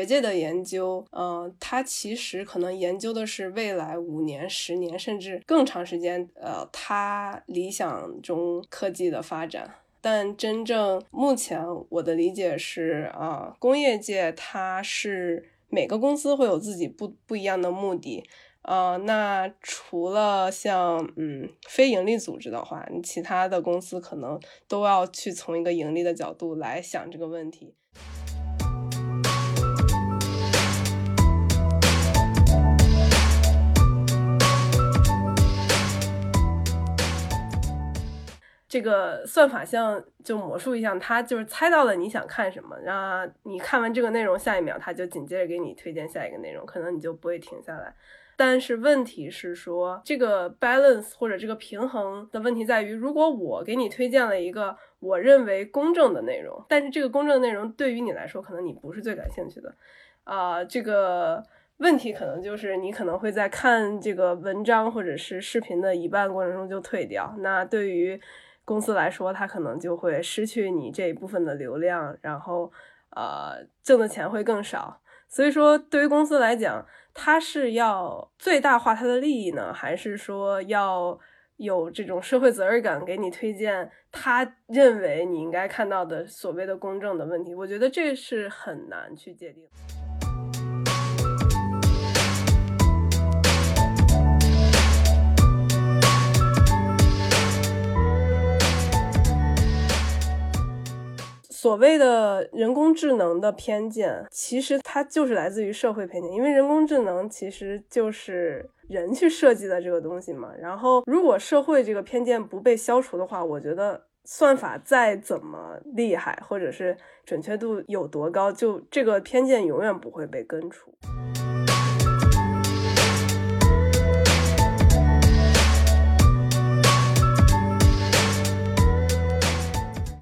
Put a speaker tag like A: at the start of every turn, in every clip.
A: 学界的研究，嗯，它其实可能研究的是未来五年、十年甚至更长时间，呃，它理想中科技的发展。但真正目前我的理解是，啊，工业界它是每个公司会有自己不不一样的目的。呃，那除了像嗯非盈利组织的话，其他的公司可能都要去从一个盈利的角度来想这个问题。这个算法像就魔术一样，它就是猜到了你想看什么，然后你看完这个内容，下一秒它就紧接着给你推荐下一个内容，可能你就不会停下来。但是问题是说，这个 balance 或者这个平衡的问题在于，如果我给你推荐了一个我认为公正的内容，但是这个公正的内容对于你来说，可能你不是最感兴趣的，啊，这个问题可能就是你可能会在看这个文章或者是视频的一半过程中就退掉。那对于公司来说，它可能就会失去你这一部分的流量，然后呃，挣的钱会更少。所以说，对于公司来讲，它是要最大化它的利益呢，还是说要有这种社会责任感，给你推荐他认为你应该看到的所谓的公正的问题？我觉得这是很难去界定。所谓的人工智能的偏见，其实它就是来自于社会偏见，因为人工智能其实就是人去设计的这个东西嘛。然后，如果社会这个偏见不被消除的话，我觉得算法再怎么厉害，或者是准确度有多高，就这个偏见永远不会被根除。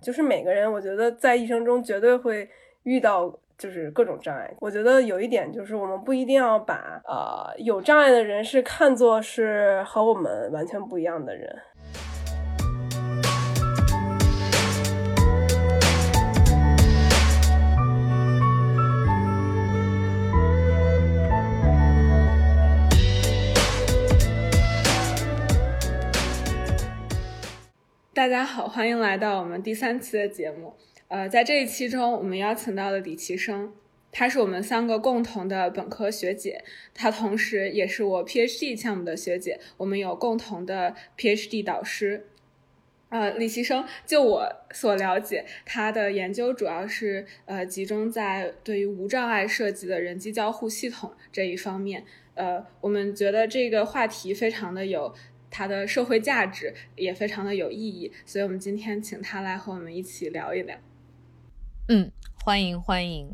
A: 就是每个人，我觉得在一生中绝对会遇到，就是各种障碍。我觉得有一点就是，我们不一定要把呃有障碍的人是看作是和我们完全不一样的人。
B: 大家好，欢迎来到我们第三期的节目。呃，在这一期中，我们邀请到了李奇生，她是我们三个共同的本科学姐，她同时也是我 PhD 项目的学姐，我们有共同的 PhD 导师。呃，李奇生，就我所了解，他的研究主要是呃集中在对于无障碍设计的人机交互系统这一方面。呃，我们觉得这个话题非常的有。它的社会价值也非常的有意义，所以我们今天请他来和我们一起聊一聊。
C: 嗯，欢迎欢迎。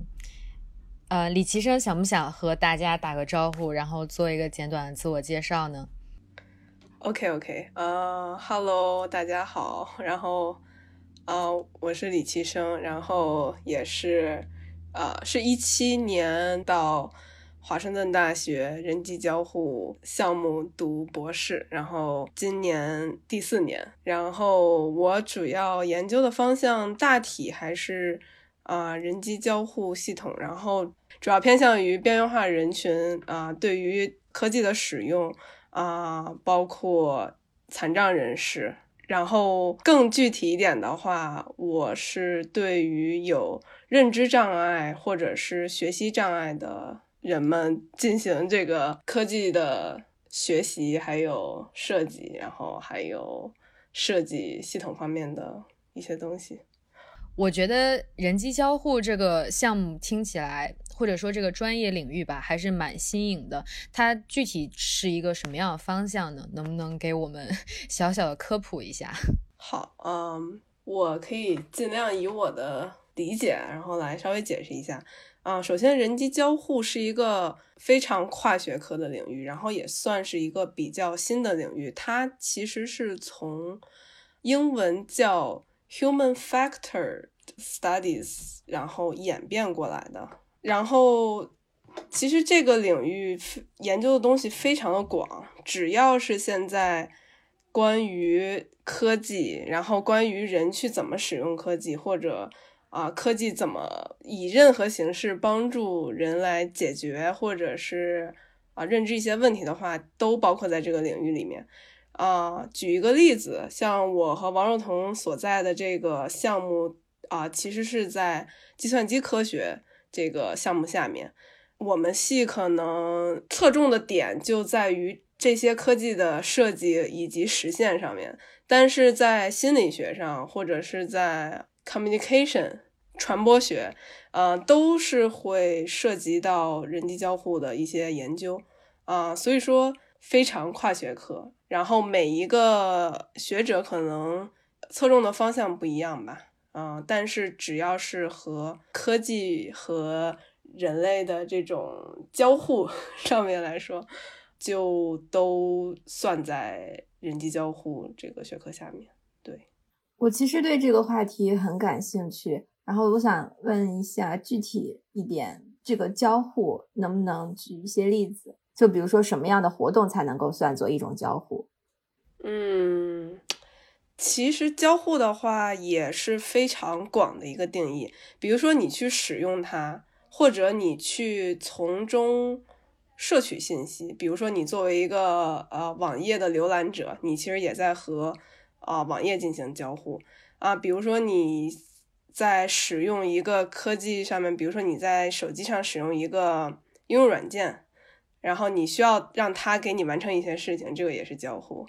C: 呃，李奇生想不想和大家打个招呼，然后做一个简短的自我介绍呢
A: ？OK OK，呃，Hello，大家好，然后呃，我是李奇生，然后也是呃，是一七年到。华盛顿大学人机交互项目读博士，然后今年第四年。然后我主要研究的方向大体还是啊人机交互系统，然后主要偏向于边缘化人群啊对于科技的使用啊，包括残障人士。然后更具体一点的话，我是对于有认知障碍或者是学习障碍的。人们进行这个科技的学习，还有设计，然后还有设计系统方面的一些东西。
C: 我觉得人机交互这个项目听起来，或者说这个专业领域吧，还是蛮新颖的。它具体是一个什么样的方向呢？能不能给我们 小小的科普一下？
A: 好，嗯，我可以尽量以我的理解，然后来稍微解释一下。啊，首先，人机交互是一个非常跨学科的领域，然后也算是一个比较新的领域。它其实是从英文叫 Human Factor Studies，然后演变过来的。然后，其实这个领域研究的东西非常的广，只要是现在关于科技，然后关于人去怎么使用科技，或者。啊，科技怎么以任何形式帮助人来解决或者是啊认知一些问题的话，都包括在这个领域里面。啊，举一个例子，像我和王若彤所在的这个项目啊，其实是在计算机科学这个项目下面。我们系可能侧重的点就在于这些科技的设计以及实现上面，但是在心理学上或者是在 communication 传播学，呃，都是会涉及到人机交互的一些研究啊，所以说非常跨学科。然后每一个学者可能侧重的方向不一样吧，嗯，但是只要是和科技和人类的这种交互 上面来说，就都算在人机交互这个学科下面。对
D: 我其实对这个话题很感兴趣，然后我想问一下具体一点，这个交互能不能举一些例子？就比如说什么样的活动才能够算作一种交互？
A: 嗯，其实交互的话也是非常广的一个定义，比如说你去使用它。或者你去从中摄取信息，比如说你作为一个呃网页的浏览者，你其实也在和啊网页进行交互啊。比如说你在使用一个科技上面，比如说你在手机上使用一个应用软件，然后你需要让它给你完成一些事情，这个也是交互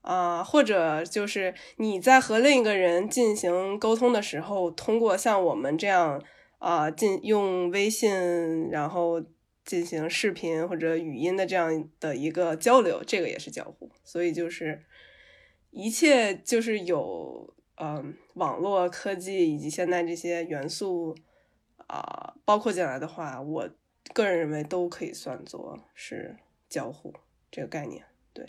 A: 啊。或者就是你在和另一个人进行沟通的时候，通过像我们这样。啊，进用微信，然后进行视频或者语音的这样的一个交流，这个也是交互。所以就是一切就是有嗯网络科技以及现在这些元素啊包括进来的话，我个人认为都可以算作是交互这个概念。
B: 对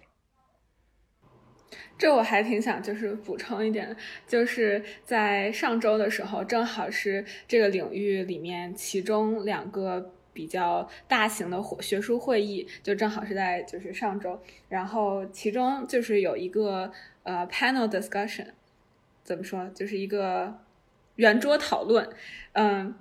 B: 这我还挺想就是补充一点，就是在上周的时候，正好是这个领域里面其中两个比较大型的学术会议，就正好是在就是上周，然后其中就是有一个呃 panel discussion，怎么说，就是一个圆桌讨论，嗯，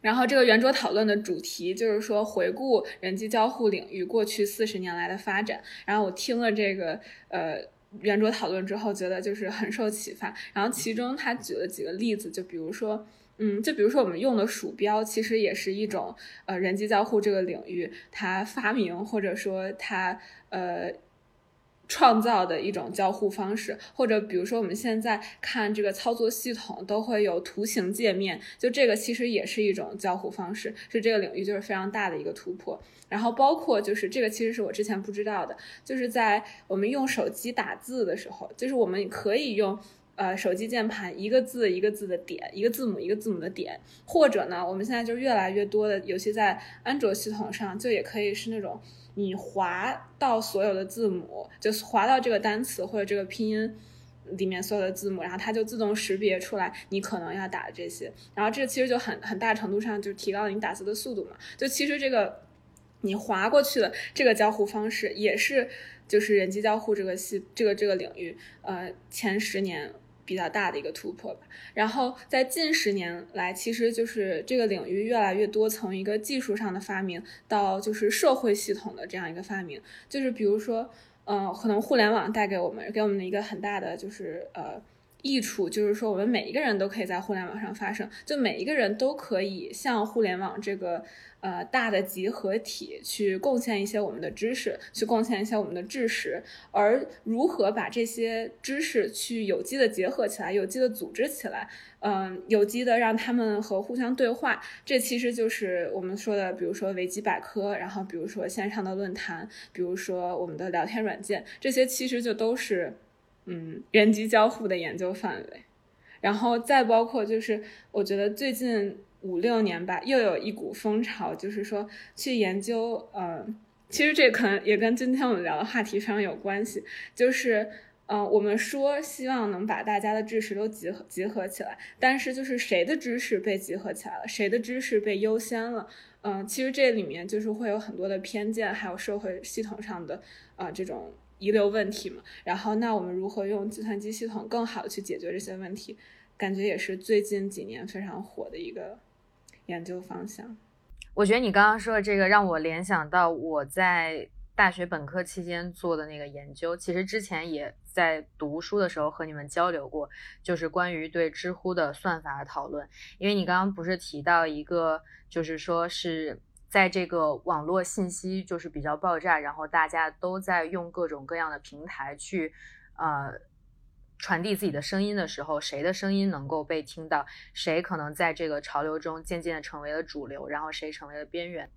B: 然后这个圆桌讨论的主题就是说回顾人机交互领域过去四十年来的发展，然后我听了这个呃。圆桌讨论之后，觉得就是很受启发。然后其中他举了几个例子，就比如说，嗯，就比如说我们用的鼠标，其实也是一种呃人机交互这个领域它发明或者说它呃。创造的一种交互方式，或者比如说我们现在看这个操作系统都会有图形界面，就这个其实也是一种交互方式，是这个领域就是非常大的一个突破。然后包括就是这个其实是我之前不知道的，就是在我们用手机打字的时候，就是我们可以用呃手机键盘一个字一个字的点，一个字母一个字母的点，或者呢我们现在就越来越多的，尤其在安卓系统上，就也可以是那种。你滑到所有的字母，就是滑到这个单词或者这个拼音里面所有的字母，然后它就自动识别出来你可能要打的这些，然后这其实就很很大程度上就提高了你打字的速度嘛。就其实这个你滑过去的这个交互方式，也是就是人机交互这个系这个这个领域，呃，前十年。比较大的一个突破吧。然后在近十年来，其实就是这个领域越来越多，从一个技术上的发明到就是社会系统的这样一个发明。就是比如说，嗯，可能互联网带给我们给我们的一个很大的就是呃益处，就是说我们每一个人都可以在互联网上发声，就每一个人都可以向互联网这个。呃，大的集合体去贡献一些我们的知识，去贡献一些我们的知识，而如何把这些知识去有机的结合起来，有机的组织起来，嗯，有机的让他们和互相对话，这其实就是我们说的，比如说维基百科，然后比如说线上的论坛，比如说我们的聊天软件，这些其实就都是嗯人机交互的研究范围，然后再包括就是我觉得最近。五六年吧，又有一股风潮，就是说去研究，嗯，其实这可能也跟今天我们聊的话题非常有关系，就是，嗯，我们说希望能把大家的知识都集合集合起来，但是就是谁的知识被集合起来了，谁的知识被优先了，嗯，其实这里面就是会有很多的偏见，还有社会系统上的啊这种遗留问题嘛，然后那我们如何用计算机系统更好的去解决这些问题？感觉也是最近几年非常火的一个研究方向。
C: 我觉得你刚刚说的这个让我联想到我在大学本科期间做的那个研究，其实之前也在读书的时候和你们交流过，就是关于对知乎的算法的讨论。因为你刚刚不是提到一个，就是说是在这个网络信息就是比较爆炸，然后大家都在用各种各样的平台去，呃。传递自己的声音的时候，谁的声音能够被听到？谁可能在这个潮流中渐渐的成为了主流，然后谁成为了边缘？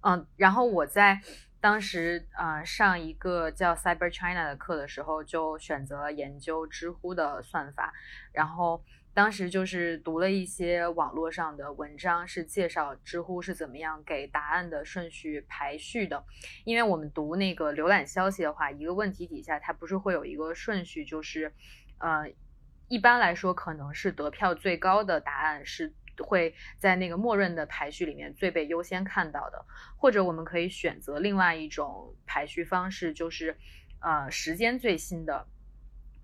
C: 嗯，然后我在当时呃上一个叫 Cyber China 的课的时候，就选择了研究知乎的算法，然后。当时就是读了一些网络上的文章，是介绍知乎是怎么样给答案的顺序排序的。因为我们读那个浏览消息的话，一个问题底下它不是会有一个顺序，就是，呃，一般来说可能是得票最高的答案是会在那个默认的排序里面最被优先看到的，或者我们可以选择另外一种排序方式，就是，呃，时间最新的。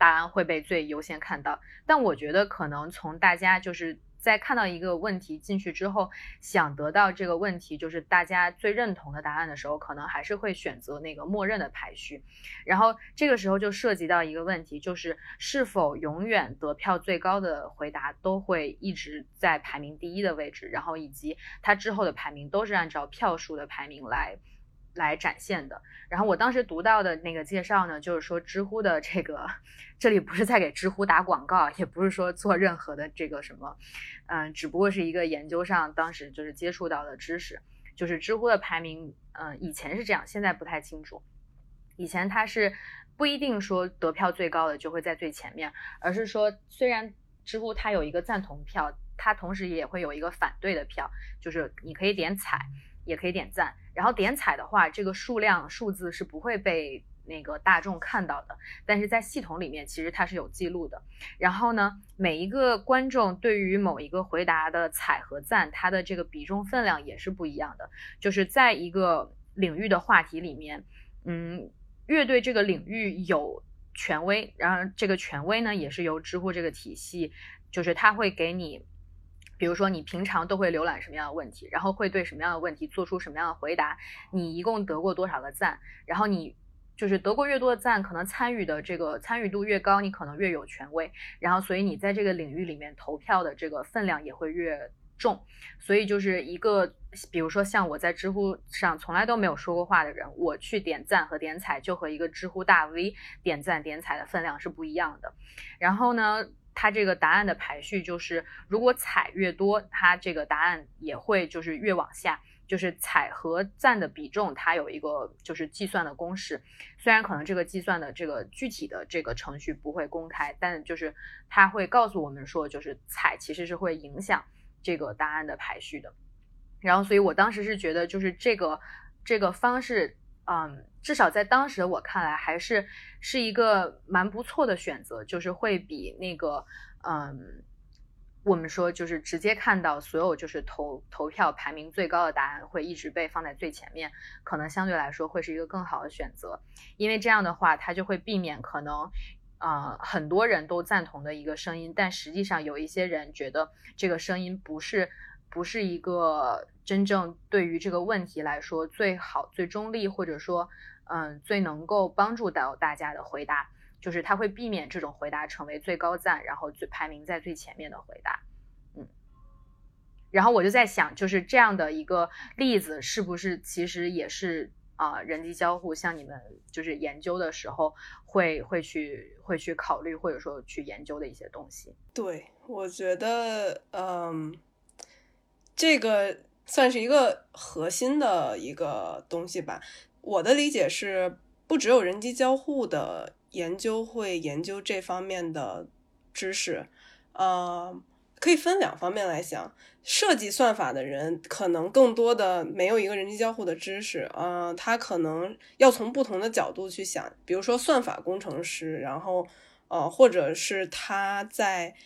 C: 答案会被最优先看到，但我觉得可能从大家就是在看到一个问题进去之后，想得到这个问题就是大家最认同的答案的时候，可能还是会选择那个默认的排序。然后这个时候就涉及到一个问题，就是是否永远得票最高的回答都会一直在排名第一的位置，然后以及它之后的排名都是按照票数的排名来。来展现的。然后我当时读到的那个介绍呢，就是说知乎的这个，这里不是在给知乎打广告，也不是说做任何的这个什么，嗯，只不过是一个研究上当时就是接触到的知识，就是知乎的排名，嗯，以前是这样，现在不太清楚。以前它是不一定说得票最高的就会在最前面，而是说虽然知乎它有一个赞同票，它同时也会有一个反对的票，就是你可以点踩。也可以点赞，然后点彩的话，这个数量数字是不会被那个大众看到的，但是在系统里面其实它是有记录的。然后呢，每一个观众对于某一个回答的彩和赞，它的这个比重分量也是不一样的。就是在一个领域的话题里面，嗯，越对这个领域有权威，然后这个权威呢，也是由知乎这个体系，就是它会给你。比如说，你平常都会浏览什么样的问题，然后会对什么样的问题做出什么样的回答？你一共得过多少个赞？然后你就是得过越多的赞，可能参与的这个参与度越高，你可能越有权威。然后，所以你在这个领域里面投票的这个分量也会越重。所以就是一个，比如说像我在知乎上从来都没有说过话的人，我去点赞和点彩，就和一个知乎大 V 点赞点彩的分量是不一样的。然后呢？它这个答案的排序就是，如果彩越多，它这个答案也会就是越往下。就是彩和赞的比重，它有一个就是计算的公式。虽然可能这个计算的这个具体的这个程序不会公开，但就是它会告诉我们说，就是彩其实是会影响这个答案的排序的。然后，所以我当时是觉得，就是这个这个方式。嗯，至少在当时我看来，还是是一个蛮不错的选择，就是会比那个，嗯，我们说就是直接看到所有就是投投票排名最高的答案会一直被放在最前面，可能相对来说会是一个更好的选择，因为这样的话，它就会避免可能，呃，很多人都赞同的一个声音，但实际上有一些人觉得这个声音不是。不是一个真正对于这个问题来说最好、最中立，或者说，嗯，最能够帮助到大家的回答，就是他会避免这种回答成为最高赞，然后最排名在最前面的回答，嗯。然后我就在想，就是这样的一个例子，是不是其实也是啊，人机交互像你们就是研究的时候会会去会去考虑或者说去研究的一些东西？
A: 对，我觉得，嗯。这个算是一个核心的一个东西吧。我的理解是，不只有人机交互的研究会研究这方面的知识，呃，可以分两方面来想。设计算法的人可能更多的没有一个人机交互的知识，呃，他可能要从不同的角度去想，比如说算法工程师，然后呃，或者是他在。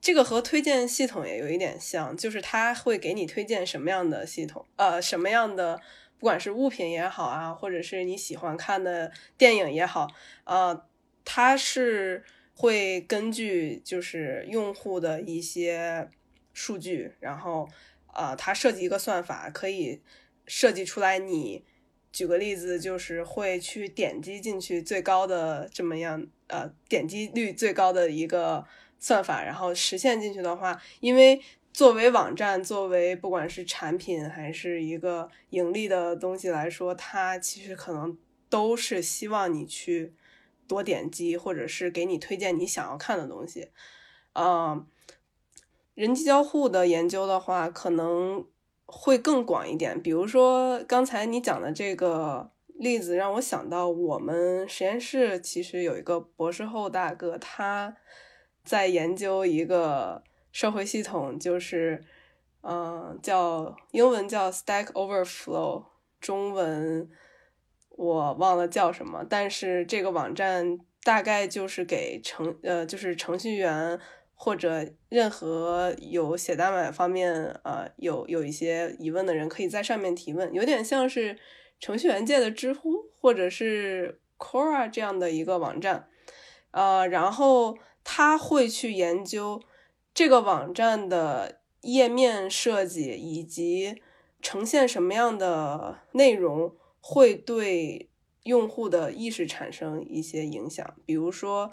A: 这个和推荐系统也有一点像，就是它会给你推荐什么样的系统，呃，什么样的，不管是物品也好啊，或者是你喜欢看的电影也好，呃，它是会根据就是用户的一些数据，然后呃，它设计一个算法，可以设计出来你。举个例子，就是会去点击进去最高的这么样，呃，点击率最高的一个算法，然后实现进去的话，因为作为网站，作为不管是产品还是一个盈利的东西来说，它其实可能都是希望你去多点击，或者是给你推荐你想要看的东西。嗯，人机交互的研究的话，可能。会更广一点，比如说刚才你讲的这个例子，让我想到我们实验室其实有一个博士后大哥，他在研究一个社会系统，就是嗯，叫英文叫 Stack Overflow，中文我忘了叫什么，但是这个网站大概就是给程呃，就是程序员。或者任何有写代码方面呃有有一些疑问的人，可以在上面提问，有点像是程序员界的知乎或者是 Quora 这样的一个网站，呃，然后他会去研究这个网站的页面设计以及呈现什么样的内容会对用户的意识产生一些影响，比如说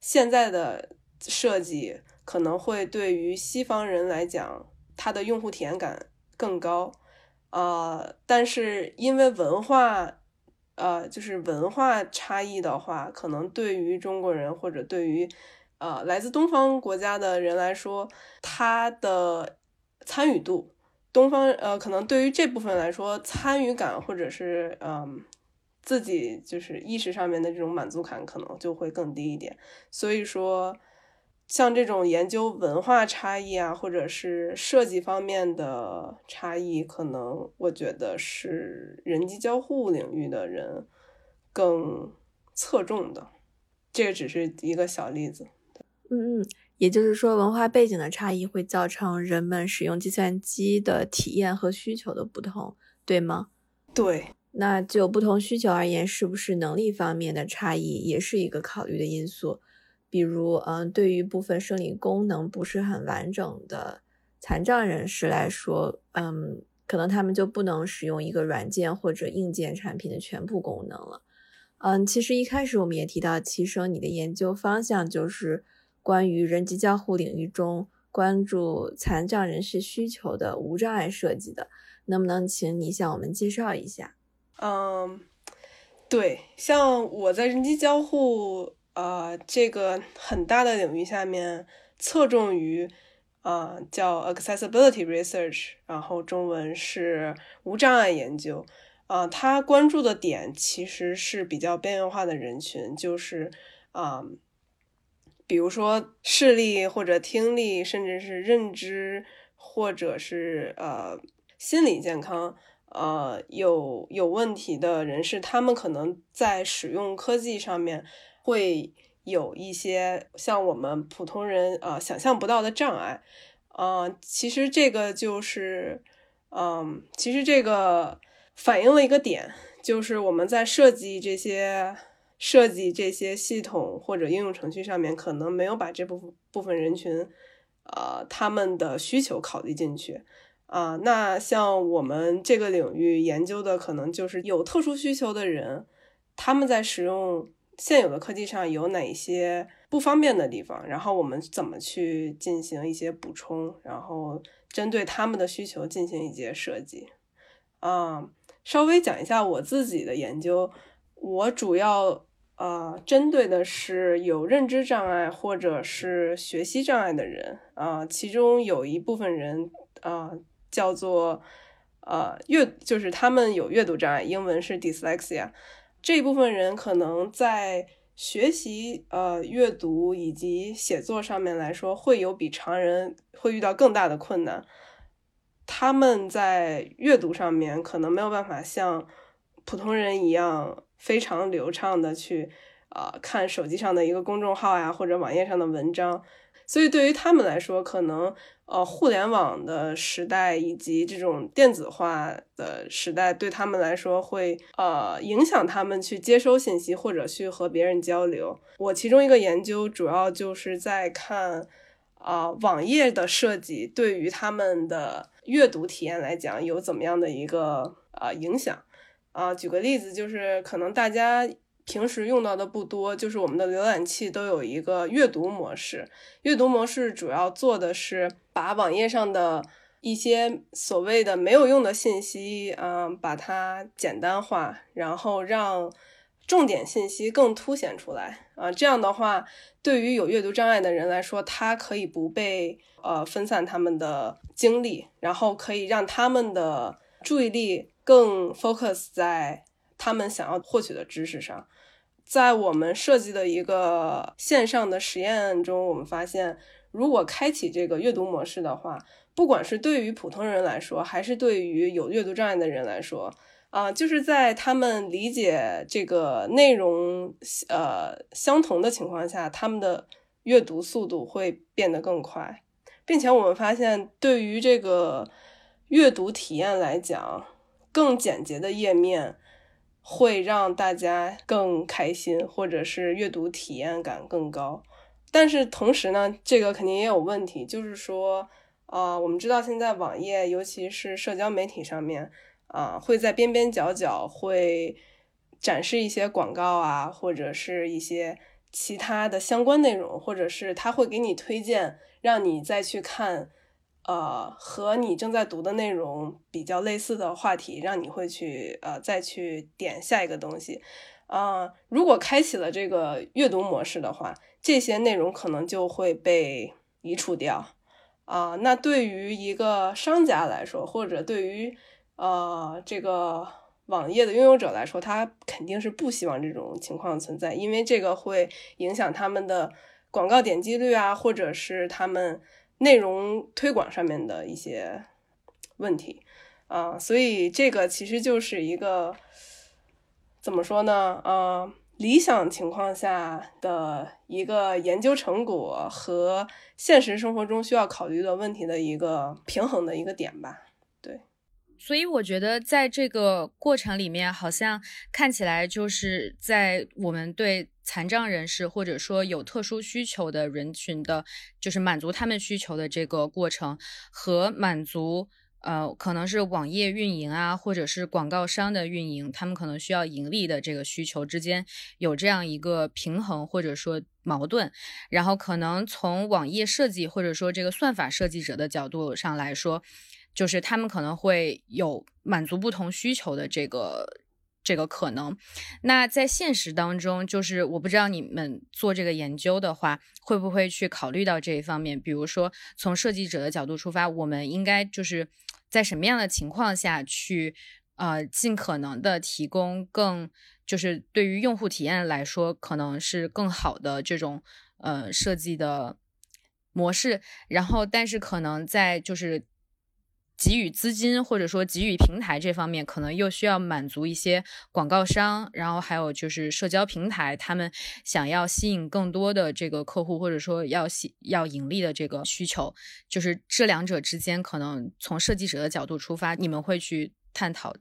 A: 现在的。设计可能会对于西方人来讲，它的用户体验感更高，呃，但是因为文化，呃，就是文化差异的话，可能对于中国人或者对于呃来自东方国家的人来说，他的参与度，东方呃，可能对于这部分来说，参与感或者是嗯自己就是意识上面的这种满足感，可能就会更低一点，所以说。像这种研究文化差异啊，或者是设计方面的差异，可能我觉得是人机交互领域的人更侧重的。这个只是一个小例子。
D: 嗯嗯，也就是说，文化背景的差异会造成人们使用计算机的体验和需求的不同，对吗？
A: 对。
D: 那就不同需求而言，是不是能力方面的差异也是一个考虑的因素？比如，嗯，对于部分生理功能不是很完整的残障人士来说，嗯，可能他们就不能使用一个软件或者硬件产品的全部功能了。嗯，其实一开始我们也提到，齐生你的研究方向就是关于人机交互领域中关注残障人士需求的无障碍设计的，能不能请你向我们介绍一下？
A: 嗯，对，像我在人机交互。呃，这个很大的领域下面侧重于，呃，叫 accessibility research，然后中文是无障碍研究。啊，他关注的点其实是比较边缘化的人群，就是啊，比如说视力或者听力，甚至是认知或者是呃心理健康，呃有有问题的人士，他们可能在使用科技上面。会有一些像我们普通人呃想象不到的障碍，嗯，其实这个就是，嗯，其实这个反映了一个点，就是我们在设计这些设计这些系统或者应用程序上面，可能没有把这部分部分人群，呃，他们的需求考虑进去，啊，那像我们这个领域研究的，可能就是有特殊需求的人，他们在使用。现有的科技上有哪些不方便的地方？然后我们怎么去进行一些补充？然后针对他们的需求进行一些设计。啊，稍微讲一下我自己的研究。我主要啊针对的是有认知障碍或者是学习障碍的人。啊，其中有一部分人啊叫做呃阅，就是他们有阅读障碍，英文是 dyslexia。这一部分人可能在学习、呃阅读以及写作上面来说，会有比常人会遇到更大的困难。他们在阅读上面可能没有办法像普通人一样非常流畅的去，呃看手机上的一个公众号呀，或者网页上的文章。所以对于他们来说，可能呃互联网的时代以及这种电子化的时代，对他们来说会呃影响他们去接收信息或者去和别人交流。我其中一个研究主要就是在看啊网页的设计对于他们的阅读体验来讲有怎么样的一个呃影响啊。举个例子，就是可能大家。平时用到的不多，就是我们的浏览器都有一个阅读模式。阅读模式主要做的是把网页上的一些所谓的没有用的信息，嗯，把它简单化，然后让重点信息更凸显出来。啊，这样的话，对于有阅读障碍的人来说，他可以不被呃分散他们的精力，然后可以让他们的注意力更 focus 在他们想要获取的知识上。在我们设计的一个线上的实验中，我们发现，如果开启这个阅读模式的话，不管是对于普通人来说，还是对于有阅读障碍的人来说，啊，就是在他们理解这个内容呃相同的情况下，他们的阅读速度会变得更快，并且我们发现，对于这个阅读体验来讲，更简洁的页面。会让大家更开心，或者是阅读体验感更高。但是同时呢，这个肯定也有问题，就是说，啊，我们知道现在网页，尤其是社交媒体上面，啊，会在边边角角会展示一些广告啊，或者是一些其他的相关内容，或者是他会给你推荐，让你再去看。呃，和你正在读的内容比较类似的话题，让你会去呃再去点下一个东西。啊，如果开启了这个阅读模式的话，这些内容可能就会被移除掉。啊，那对于一个商家来说，或者对于呃这个网页的拥有者来说，他肯定是不希望这种情况存在，因为这个会影响他们的广告点击率啊，或者是他们。内容推广上面的一些问题啊，所以这个其实就是一个怎么说呢？啊，理想情况下的一个研究成果和现实生活中需要考虑的问题的一个平衡的一个点吧。对，
C: 所以我觉得在这个过程里面，好像看起来就是在我们对。残障人士或者说有特殊需求的人群的，就是满足他们需求的这个过程，和满足呃可能是网页运营啊，或者是广告商的运营，他们可能需要盈利的这个需求之间有这样一个平衡或者说矛盾。然后可能从网页设计或者说这个算法设计者的角度上来说，就是他们可能会有满足不同需求的这个。这个可能，那在现实当中，就是我不知道你们做这个研究的话，会不会去考虑到这一方面？比如说，从设计者的角度出发，我们应该就是在什么样的情况下去，呃，尽可能的提供更，就是对于用户体验来说，可能是更好的这种呃设计的模式。然后，但是可能在就是。给予资金或者说给予平台这方面，可能又需要满足一些广告商，然后还有就是社交平台，他们想要吸引更多的这个客户，或者说要吸要盈利的这个需求，就是这两者之间，可能从设计者的角度出发，你们会去探讨，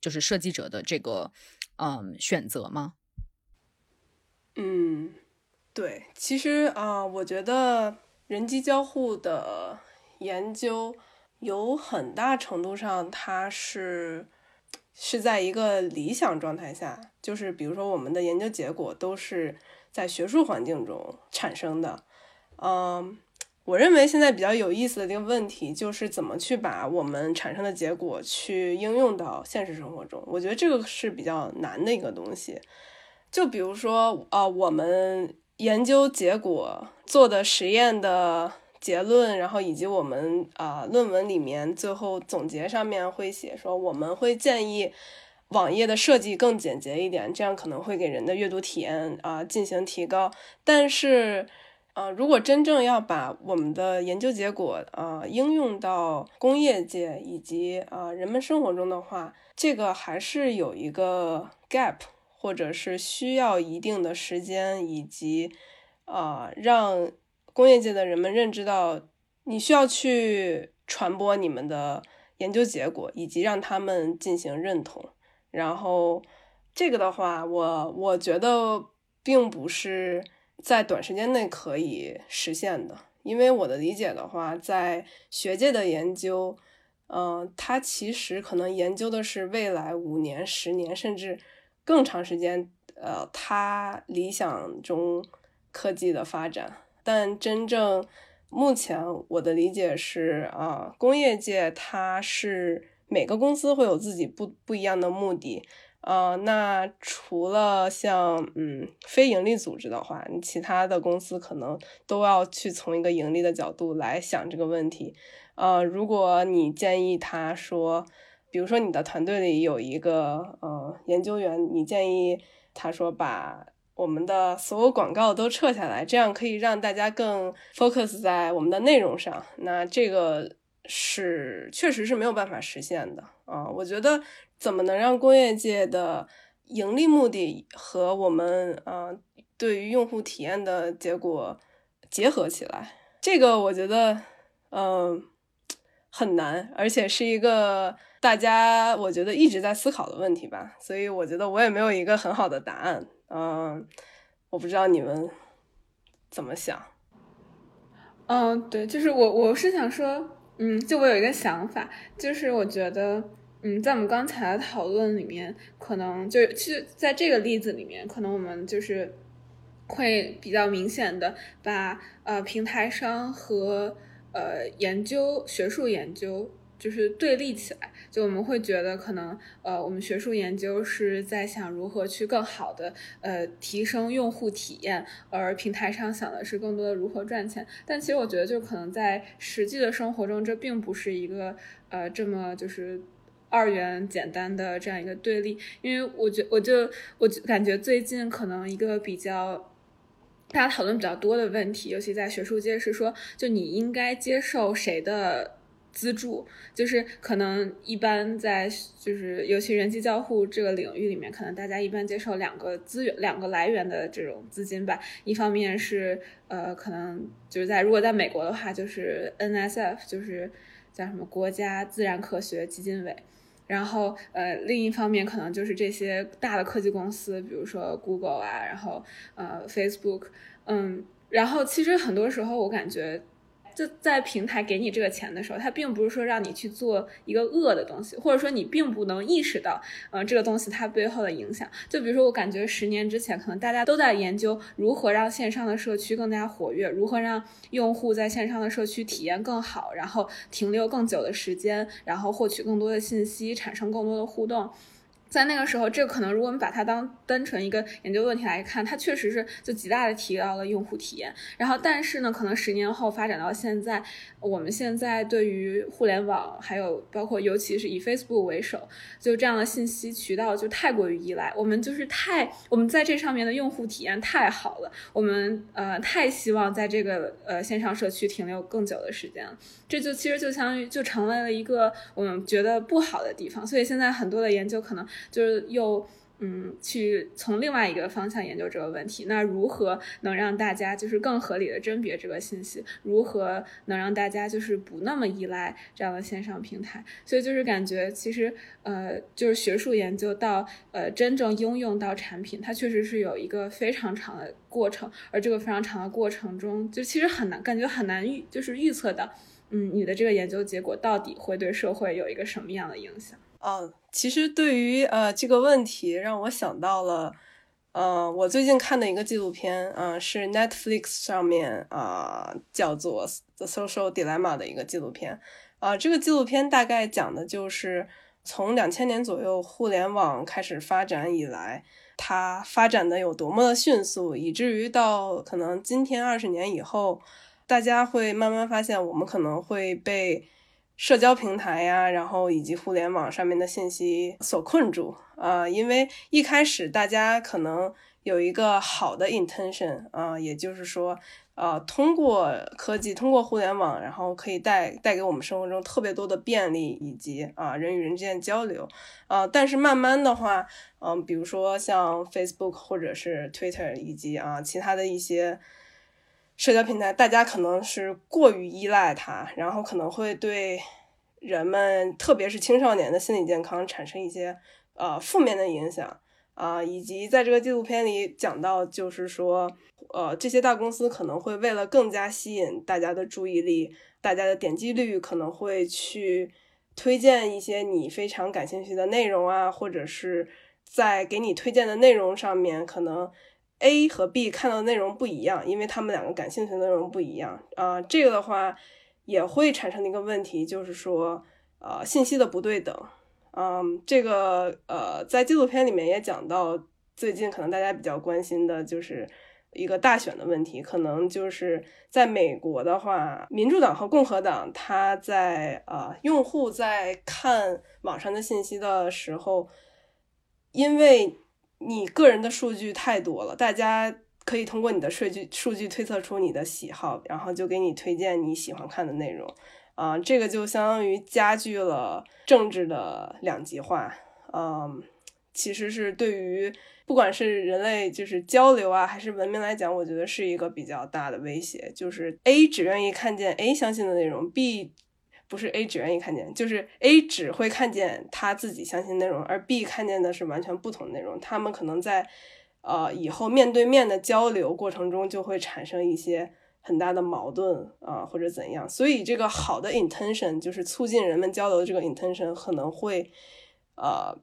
C: 就是设计者的这个嗯选择吗？
A: 嗯，对，其实啊，我觉得人机交互的研究。有很大程度上，它是是在一个理想状态下，就是比如说我们的研究结果都是在学术环境中产生的。嗯，我认为现在比较有意思的这个问题就是怎么去把我们产生的结果去应用到现实生活中。我觉得这个是比较难的一个东西。就比如说，呃，我们研究结果做的实验的。结论，然后以及我们啊论文里面最后总结上面会写说，我们会建议网页的设计更简洁一点，这样可能会给人的阅读体验啊进行提高。但是，呃，如果真正要把我们的研究结果啊应用到工业界以及啊人们生活中的话，这个还是有一个 gap，或者是需要一定的时间以及啊让。工业界的人们认知到，你需要去传播你们的研究结果，以及让他们进行认同。然后这个的话，我我觉得并不是在短时间内可以实现的，因为我的理解的话，在学界的研究，嗯，它其实可能研究的是未来五年、十年甚至更长时间，呃，它理想中科技的发展。但真正目前我的理解是，啊，工业界它是每个公司会有自己不不一样的目的。呃，那除了像嗯非盈利组织的话，你其他的公司可能都要去从一个盈利的角度来想这个问题。呃，如果你建议他说，比如说你的团队里有一个呃研究员，你建议他说把我们的所有广告都撤下来，这样可以让大家更 focus 在我们的内容上。那这个是确实是没有办法实现的啊，我觉得。怎么能让工业界的盈利目的和我们啊对于用户体验的结果结合起来？这个我觉得嗯很难，而且是一个大家我觉得一直在思考的问题吧。所以我觉得我也没有一个很好的答案。嗯，我不知道你们怎么想。
B: 嗯，对，就是我我是想说，嗯，就我有一个想法，就是我觉得。嗯，在我们刚才的讨论里面，可能就其实在这个例子里面，可能我们就是会比较明显的把呃平台商和呃研究学术研究就是对立起来，就我们会觉得可能呃我们学术研究是在想如何去更好的呃提升用户体验，而平台上想的是更多的如何赚钱。但其实我觉得，就可能在实际的生活中，这并不是一个呃这么就是。二元简单的这样一个对立，因为我觉我就我就感觉最近可能一个比较大家讨论比较多的问题，尤其在学术界是说，就你应该接受谁的资助？就是可能一般在就是尤其人机交互这个领域里面，可能大家一般接受两个资源、两个来源的这种资金吧。一方面是呃，可能就是在如果在美国的话，就是 NSF，就是叫什么国家自然科学基金委。然后，呃，另一方面可能就是这些大的科技公司，比如说 Google 啊，然后呃 Facebook，嗯，然后其实很多时候我感觉。就在平台给你这个钱的时候，它并不是说让你去做一个恶的东西，或者说你并不能意识到，呃，这个东西它背后的影响。就比如说，我感觉十年之前，可能大家都在研究如何让线上的社区更加活跃，如何让用户在线上的社区体验更好，然后停留更久的时间，然后获取更多的信息，产生更多的互动。在那个时候，这个可能如果我们把它当单纯一个研究问题来看，它确实是就极大的提高了用户体验。然后，但是呢，可能十年后发展到现在，我们现在对于互联网，还有包括尤其是以 Facebook 为首，就这样的信息渠道就太过于依赖。我们就是太我们在这上面的用户体验太好了，我们呃太希望在这个呃线上社区停留更久的时间了。这就其实就相当于就成为了一个我们觉得不好的地方。所以现在很多的研究可能。就是又嗯，去从另外一个方向研究这个问题。那如何能让大家就是更合理的甄别这个信息？如何能让大家就是不那么依赖这样的线上平台？所以就是感觉其实呃，就是学术研究到呃真正应用到产品，它确实是有一个非常长的过程。而这个非常长的过程中，就其实很难，感觉很难预，就是预测到，嗯，你的这个研究结果到底会对社会有一个什么样的影响？
A: 哦，其实对于呃这个问题，让我想到了，呃，我最近看的一个纪录片，嗯，是 Netflix 上面啊叫做《The Social Dilemma》的一个纪录片，啊，这个纪录片大概讲的就是从两千年左右互联网开始发展以来，它发展的有多么的迅速，以至于到可能今天二十年以后，大家会慢慢发现，我们可能会被。社交平台呀，然后以及互联网上面的信息所困住啊，因为一开始大家可能有一个好的 intention 啊，也就是说，呃，通过科技，通过互联网，然后可以带带给我们生活中特别多的便利以及啊人与人之间交流啊，但是慢慢的话，嗯，比如说像 Facebook 或者是 Twitter 以及啊其他的一些。社交平台，大家可能是过于依赖它，然后可能会对人们，特别是青少年的心理健康产生一些呃负面的影响。啊，以及在这个纪录片里讲到，就是说，呃，这些大公司可能会为了更加吸引大家的注意力，大家的点击率，可能会去推荐一些你非常感兴趣的内容啊，或者是在给你推荐的内容上面，可能 A 和 B 看到的内容不一样，因为他们两个感兴趣的内容不一样啊，这个的话。也会产生一个问题，就是说，呃，信息的不对等。嗯，这个呃，在纪录片里面也讲到，最近可能大家比较关心的就是一个大选的问题。可能就是在美国的话，民主党和共和党，他在呃，用户在看网上的信息的时候，因为你个人的数据太多了，大家。可以通过你的数据数据推测出你的喜好，然后就给你推荐你喜欢看的内容，啊，这个就相当于加剧了政治的两极化，嗯，其实是对于不管是人类就是交流啊，还是文明来讲，我觉得是一个比较大的威胁。就是 A 只愿意看见 A 相信的内容，B 不是 A 只愿意看见，就是 A 只会看见他自己相信内容，而 B 看见的是完全不同的内容，他们可能在。呃，以后面对面的交流过程中就会产生一些很大的矛盾啊，或者怎样。所以这个好的 intention 就是促进人们交流的这个 intention 可能会呃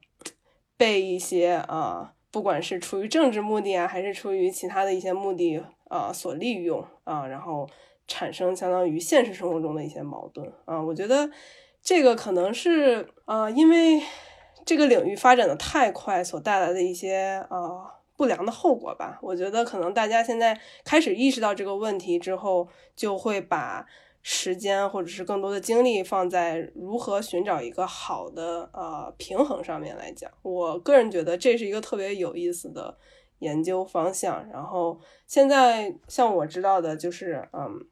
A: 被一些啊，不管是出于政治目的啊，还是出于其他的一些目的啊所利用啊，然后产生相当于现实生活中的一些矛盾啊。我觉得这个可能是啊，因为这个领域发展的太快所带来的一些啊。不良的后果吧，我觉得可能大家现在开始意识到这个问题之后，就会把时间或者是更多的精力放在如何寻找一个好的呃平衡上面来讲。我个人觉得这是一个特别有意思的研究方向。然后现在像我知道的，就是嗯，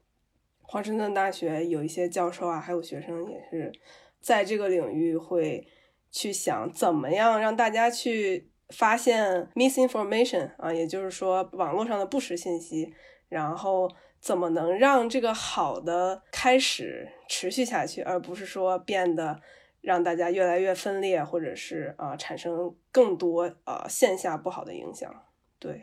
A: 华盛顿大学有一些教授啊，还有学生也是在这个领域会去想怎么样让大家去。发现 misinformation 啊，也就是说网络上的不实信息，然后怎么能让这个好的开始持续下去，而不是说变得让大家越来越分裂，或者是啊产生更多啊线下不好的影响。对，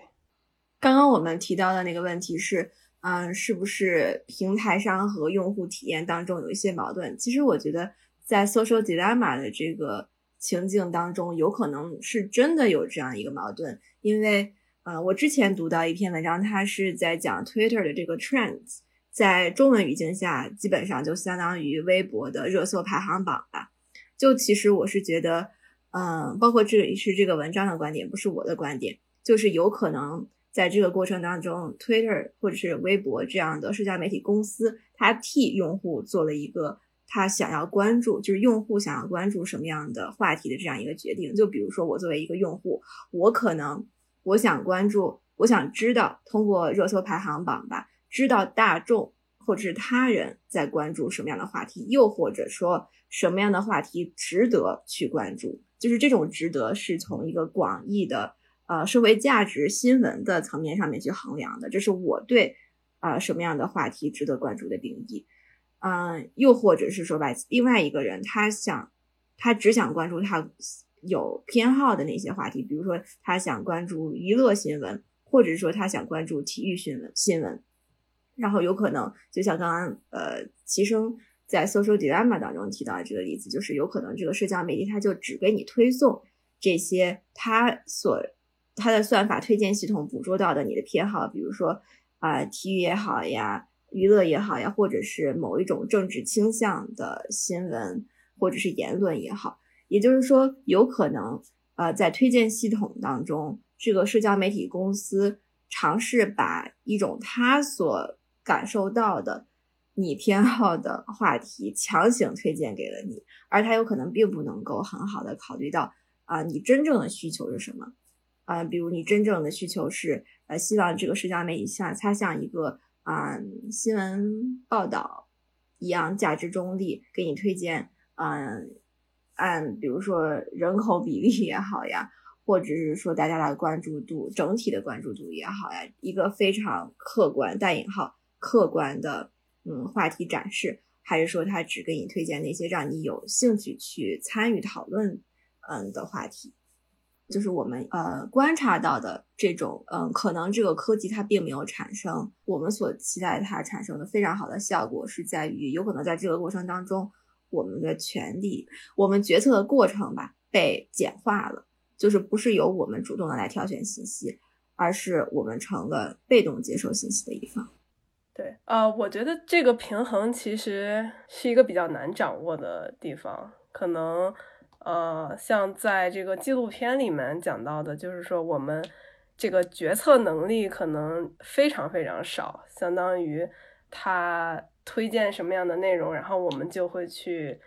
D: 刚刚我们提到的那个问题是，嗯，是不是平台商和用户体验当中有一些矛盾？其实我觉得在 social dilemma 的这个。情境当中有可能是真的有这样一个矛盾，因为呃，我之前读到一篇文章，它是在讲 Twitter 的这个 trends，在中文语境下，基本上就相当于微博的热搜排行榜吧。就其实我是觉得，嗯，包括这里是这个文章的观点，不是我的观点，就是有可能在这个过程当中，Twitter 或者是微博这样的社交媒体公司，它替用户做了一个。他想要关注，就是用户想要关注什么样的话题的这样一个决定。就比如说，我作为一个用户，我可能我想关注，我想知道通过热搜排行榜吧，知道大众或者是他人在关注什么样的话题，又或者说什么样的话题值得去关注。就是这种值得是从一个广义的呃社会价值新闻的层面上面去衡量的。这是我对啊什么样的话题值得关注的定义。嗯，又或者是说吧，另外一个人他想，他只想关注他有偏好的那些话题，比如说他想关注娱乐新闻，或者说他想关注体育新闻新闻，然后有可能就像刚刚呃齐生在 social dilemma 当中提到的这个例子，就是有可能这个社交媒体它就只给你推送这些他所他的算法推荐系统捕捉到的你的偏好，比如说啊体育也好呀。娱乐也好呀，或者是某一种政治倾向的新闻，或者是言论也好，也就是说，有可能呃，在推荐系统当中，这个社交媒体公司尝试把一种他所感受到的你偏好的话题强行推荐给了你，而他有可能并不能够很好的考虑到啊，你真正的需求是什么啊？比如你真正的需求是呃，希望这个社交媒体像它像一个。啊，新闻报道一样价值中立，给你推荐，嗯，按比如说人口比例也好呀，或者是说大家的关注度，整体的关注度也好呀，一个非常客观（带引号）客观的嗯话题展示，还是说他只给你推荐那些让你有兴趣去参与讨论嗯的话题？就是我们呃观察到的这种嗯，可能这个科技它并没有产生我们所期待它产生的非常好的效果，是在于有可能在这个过程当中，我们的权利，我们决策的过程吧被简化了，就是不是由我们主动的来挑选信息，而是我们成了被动接受信息的一方。
A: 对，呃，我觉得这个平衡其实是一个比较难掌握的地方，可能。呃，像在这个纪录片里面讲到的，就是说我们这个决策能力可能非常非常少，相当于他推荐什么样的内容，然后我们就会去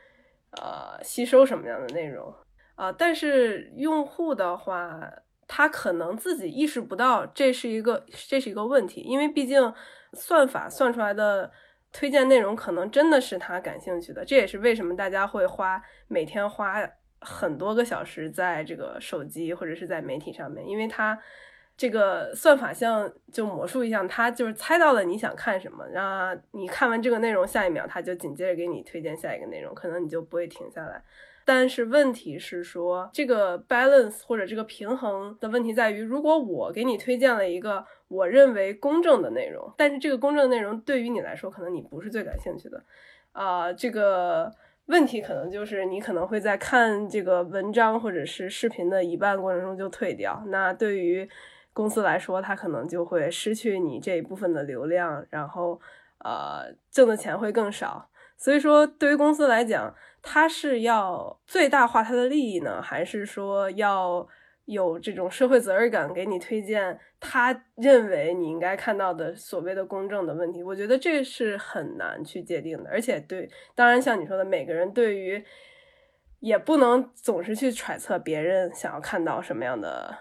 A: 呃吸收什么样的内容啊。但是用户的话，他可能自己意识不到这是一个这是一个问题，因为毕竟算法算出来的推荐内容可能真的是他感兴趣的，这也是为什么大家会花每天花。很多个小时在这个手机或者是在媒体上面，因为它这个算法像就魔术一样，它就是猜到了你想看什么，然后你看完这个内容，下一秒它就紧接着给你推荐下一个内容，可能你就不会停下来。但是问题是说，这个 balance 或者这个平衡的问题在于，如果我给你推荐了一个我认为公正的内容，但是这个公正的内容对于你来说，可能你不是最感兴趣的，啊，这个。问题可能就是你可能会在看这个文章或者是视频的一半过程中就退掉，那对于公司来说，它可能就会失去你这一部分的流量，然后呃挣的钱会更少。所以说，对于公司来讲，它是要最大化它的利益呢，还是说要？有这种社会责任感，给你推荐他认为你应该看到的所谓的公正的问题，我觉得这是很难去界定的。而且，对，当然像你说的，每个人对于也不能总是去揣测别人想要看到什么样的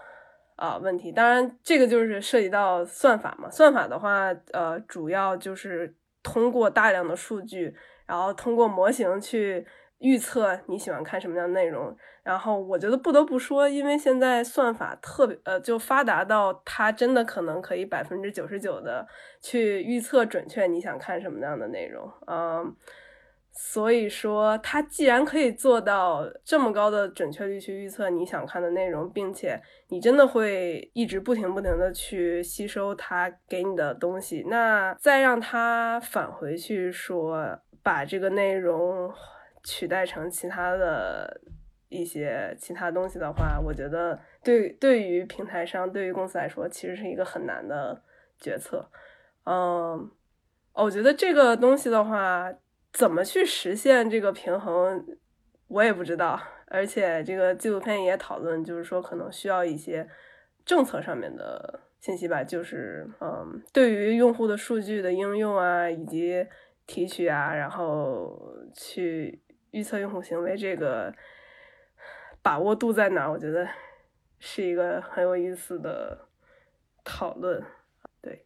A: 啊问题。当然，这个就是涉及到算法嘛。算法的话，呃，主要就是通过大量的数据，然后通过模型去。预测你喜欢看什么样的内容，然后我觉得不得不说，因为现在算法特别呃就发达到它真的可能可以百分之九十九的去预测准确你想看什么样的内容，嗯，所以说它既然可以做到这么高的准确率去预测你想看的内容，并且你真的会一直不停不停的去吸收它给你的东西，那再让它返回去说把这个内容。取代成其他的一些其他东西的话，我觉得对对于平台商、对于公司来说，其实是一个很难的决策。嗯，我觉得这个东西的话，怎么去实现这个平衡，我也不知道。而且这个纪录片也讨论，就是说可能需要一些政策上面的信息吧，就是嗯，对于用户的数据的应用啊，以及提取啊，然后去。预测用户行为这个把握度在哪？我觉得是一个很有意思的讨论。对，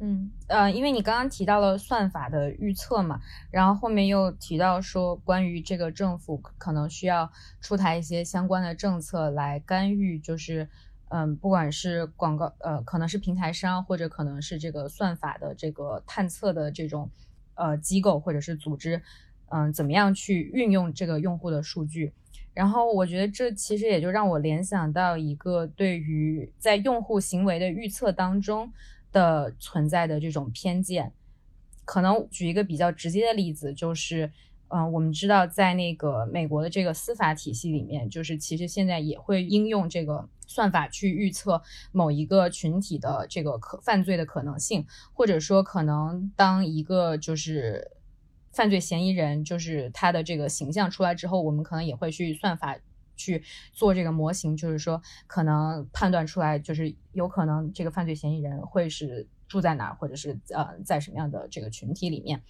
C: 嗯呃，因为你刚刚提到了算法的预测嘛，然后后面又提到说关于这个政府可能需要出台一些相关的政策来干预，就是嗯，不管是广告呃，可能是平台商或者可能是这个算法的这个探测的这种呃机构或者是组织。嗯，怎么样去运用这个用户的数据？然后我觉得这其实也就让我联想到一个对于在用户行为的预测当中的存在的这种偏见。可能举一个比较直接的例子，就是，嗯，我们知道在那个美国的这个司法体系里面，就是其实现在也会应用这个算法去预测某一个群体的这个可犯罪的可能性，或者说可能当一个就是。犯罪嫌疑人就是他的这个形象出来之后，我们可能也会去算法去做这个模型，就是说可能判断出来，就是有可能这个犯罪嫌疑人会是住在哪，或者是呃在什么样的这个群体里面。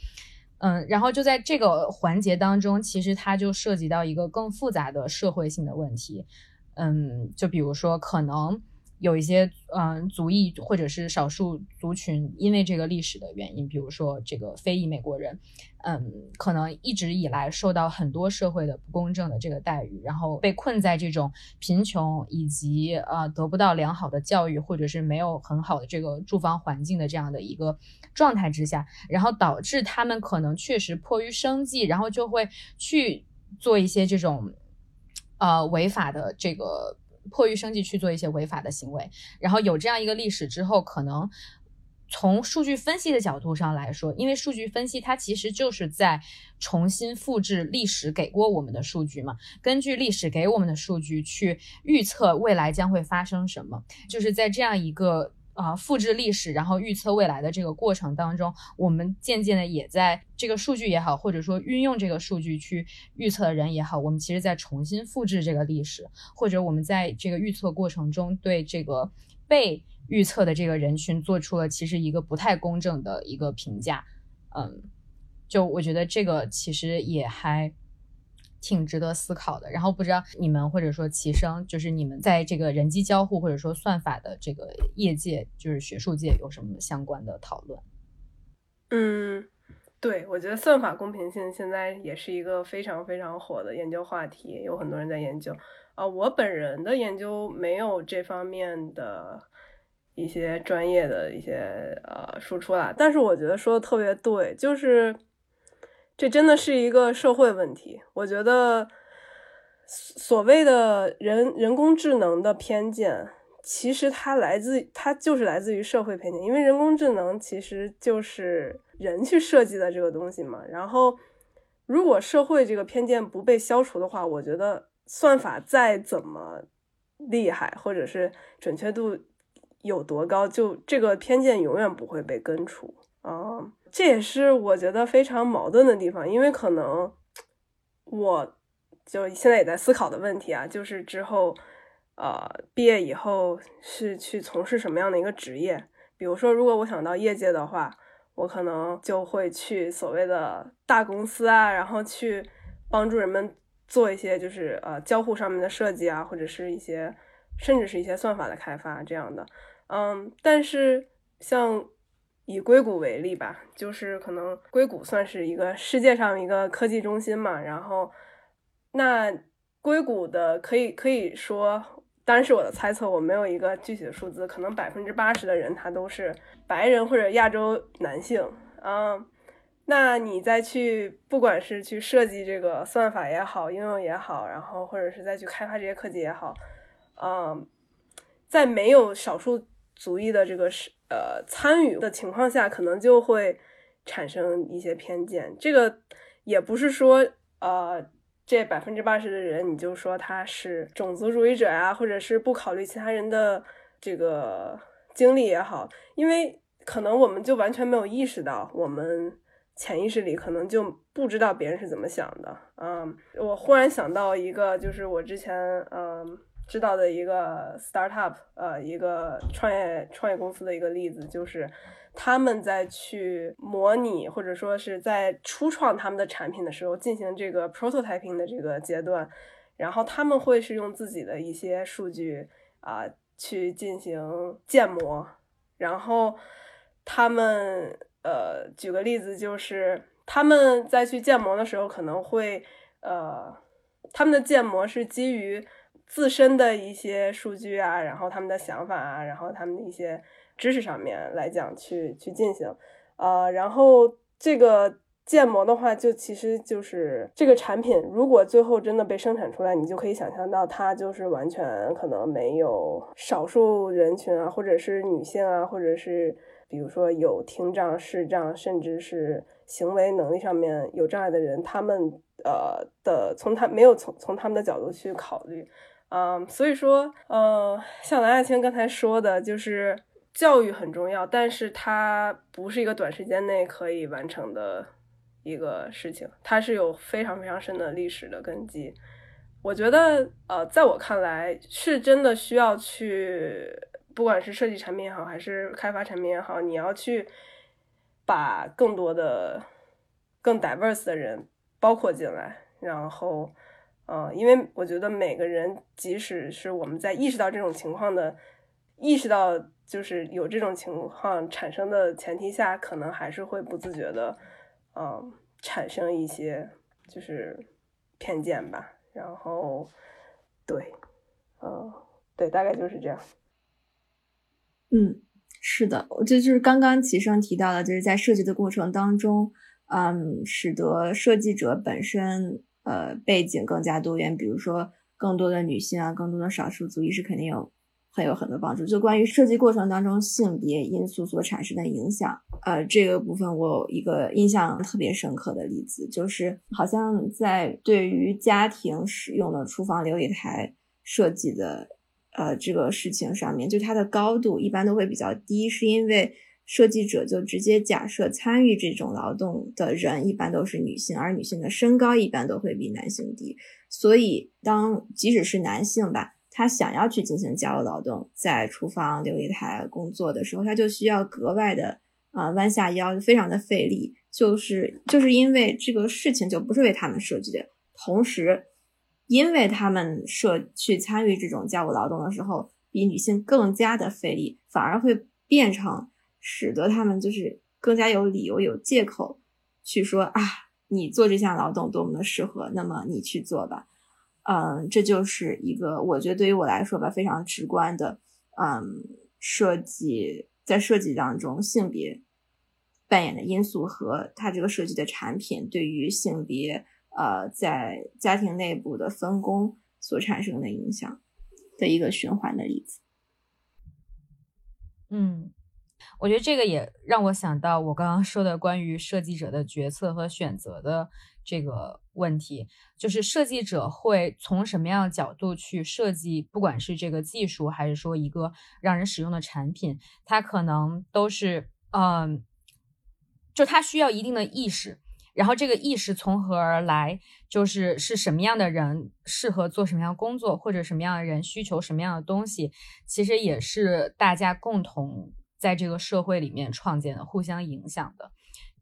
C: 嗯，然后就在这个环节当中，其实它就涉及到一个更复杂的社会性的问题。嗯，就比如说可能。有一些嗯族裔或者是少数族群，因为这个历史的原因，比如说这个非裔美国人，嗯，可能一直以来受到很多社会的不公正的这个待遇，然后被困在这种贫穷以及呃得不到良好的教育，或者是没有很好的这个住房环境的这样的一个状态之下，然后导致他们可能确实迫于生计，然后就会去做一些这种。呃，违法的这个迫于生计去做一些违法的行为，然后有这样一个历史之后，可能从数据分析的角度上来说，因为数据分析它其实就是在重新复制历史给过我们的数据嘛，根据历史给我们的数据去预测未来将会发生什么，就是在这样一个。啊，复制历史，然后预测未来的这个过程当中，我们渐渐的也在这个数据也好，或者说运用这个数据去预测的人也好，我们其实在重新复制这个历史，或者我们在这个预测过程中对这个被预测的这个人群做出了其实一个不太公正的一个评价。嗯，就我觉得这个其实也还。挺值得思考的。然后不知道你们或者说齐生，就是你们在这个人机交互或者说算法的这个业界，就是学术界有什么相关的讨论？
A: 嗯，对，我觉得算法公平性现在也是一个非常非常火的研究话题，有很多人在研究。啊，我本人的研究没有这方面的一些专业的一些呃输出啦，但是我觉得说的特别对，就是。这真的是一个社会问题。我觉得，所谓的人人工智能的偏见，其实它来自，它就是来自于社会偏见。因为人工智能其实就是人去设计的这个东西嘛。然后，如果社会这个偏见不被消除的话，我觉得算法再怎么厉害，或者是准确度有多高，就这个偏见永远不会被根除啊。这也是我觉得非常矛盾的地方，因为可能我就现在也在思考的问题啊，就是之后呃毕业以后是去从事什么样的一个职业？比如说，如果我想到业界的话，我可能就会去所谓的大公司啊，然后去帮助人们做一些就是呃交互上面的设计啊，或者是一些甚至是一些算法的开发这样的。嗯，但是像。以硅谷为例吧，就是可能硅谷算是一个世界上一个科技中心嘛。然后，那硅谷的可以可以说，当然是我的猜测，我没有一个具体的数字。可能百分之八十的人他都是白人或者亚洲男性。嗯，那你再去，不管是去设计这个算法也好，应用也好，然后或者是再去开发这些科技也好，嗯，在没有少数族裔的这个是。呃，参与的情况下，可能就会产生一些偏见。这个也不是说，呃，这百分之八十的人，你就说他是种族主义者啊，或者是不考虑其他人的这个经历也好，因为可能我们就完全没有意识到，我们潜意识里可能就不知道别人是怎么想的。嗯，我忽然想到一个，就是我之前，嗯。知道的一个 startup，呃，一个创业创业公司的一个例子，就是他们在去模拟或者说是在初创他们的产品的时候，进行这个 prototyping 的这个阶段，然后他们会是用自己的一些数据啊去进行建模，然后他们呃，举个例子，就是他们在去建模的时候，可能会呃，他们的建模是基于。自身的一些数据啊，然后他们的想法啊，然后他们的一些知识上面来讲去去进行，呃，然后这个建模的话，就其实就是这个产品，如果最后真的被生产出来，你就可以想象到它就是完全可能没有少数人群啊，或者是女性啊，或者是比如说有听障、视障，甚至是行为能力上面有障碍的人，他们呃的从他没有从从他们的角度去考虑。嗯，所以说，呃，像蓝亚青刚才说的，就是教育很重要，但是它不是一个短时间内可以完成的一个事情，它是有非常非常深的历史的根基。我觉得，呃，在我看来，是真的需要去，不管是设计产品也好，还是开发产品也好，你要去把更多的、更 diverse 的人包括进来，然后。嗯，因为我觉得每个人，即使是我们在意识到这种情况的意识到就是有这种情况产生的前提下，可能还是会不自觉的，嗯，产生一些就是偏见吧。然后，对，嗯，对，大概就是这样。
D: 嗯，是的，我这就是刚刚齐生提到的，就是在设计的过程当中，嗯，使得设计者本身呃背景更加多元，比如说更多的女性啊，更多的少数族裔是肯定有很有很多帮助。就关于设计过程当中性别因素所产生的影响，呃，这个部分我有一个印象特别深刻的例子，就是好像在对于家庭使用的厨房琉璃台设计的。呃，这个事情上面，就它的高度一般都会比较低，是因为设计者就直接假设参与这种劳动的人一般都是女性，而女性的身高一般都会比男性低，所以当即使是男性吧，他想要去进行家务劳动，在厨房琉璃台工作的时候，他就需要格外的啊弯下腰，非常的费力，就是就是因为这个事情就不是为他们设计的，同时。因为他们设去参与这种家务劳动的时候，比女性更加的费力，反而会变成使得他们就是更加有理由、有借口去说啊，你做这项劳动多么的适合，那么你去做吧。嗯，这就是一个我觉得对于我来说吧，非常直观的，嗯，设计在设计当中性别扮演的因素和它这个设计的产品对于性别。呃，在家庭内部的分工所产生的影响的一个循环的例子。
C: 嗯，我觉得这个也让我想到我刚刚说的关于设计者的决策和选择的这个问题，就是设计者会从什么样的角度去设计，不管是这个技术还是说一个让人使用的产品，它可能都是，嗯，就它需要一定的意识。然后这个意识从何而来？就是是什么样的人适合做什么样的工作，或者什么样的人需求什么样的东西，其实也是大家共同在这个社会里面创建的，互相影响的。